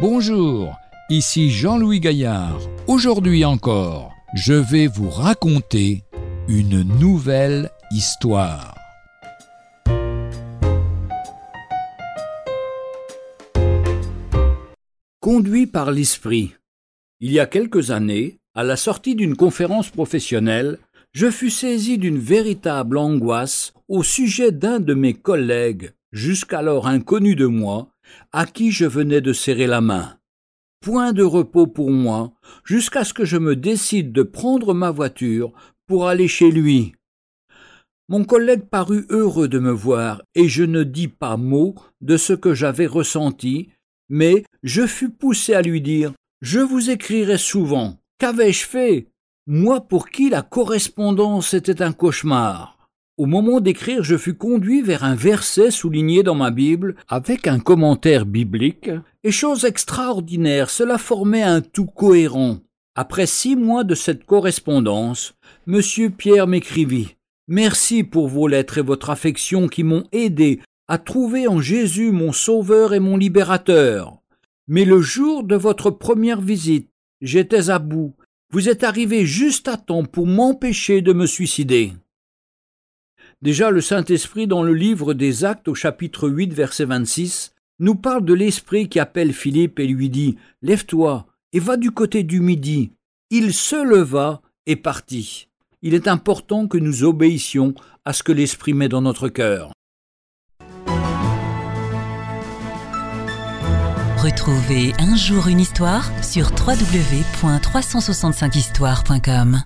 Bonjour, ici Jean-Louis Gaillard. Aujourd'hui encore, je vais vous raconter une nouvelle histoire. Conduit par l'esprit. Il y a quelques années, à la sortie d'une conférence professionnelle, je fus saisi d'une véritable angoisse au sujet d'un de mes collègues, jusqu'alors inconnu de moi, à qui je venais de serrer la main. Point de repos pour moi, jusqu'à ce que je me décide de prendre ma voiture pour aller chez lui. Mon collègue parut heureux de me voir, et je ne dis pas mot de ce que j'avais ressenti, mais je fus poussé à lui dire Je vous écrirai souvent. Qu'avais-je fait? Moi pour qui la correspondance était un cauchemar? Au moment d'écrire, je fus conduit vers un verset souligné dans ma Bible avec un commentaire biblique, et chose extraordinaire, cela formait un tout cohérent. Après six mois de cette correspondance, Monsieur Pierre m'écrivit Merci pour vos lettres et votre affection qui m'ont aidé à trouver en Jésus mon Sauveur et mon Libérateur. Mais le jour de votre première visite, j'étais à bout. Vous êtes arrivé juste à temps pour m'empêcher de me suicider. Déjà, le Saint-Esprit, dans le livre des Actes au chapitre 8, verset 26, nous parle de l'Esprit qui appelle Philippe et lui dit Lève-toi et va du côté du midi. Il se leva et partit. Il est important que nous obéissions à ce que l'Esprit met dans notre cœur. Retrouvez un jour une histoire sur www.365histoire.com.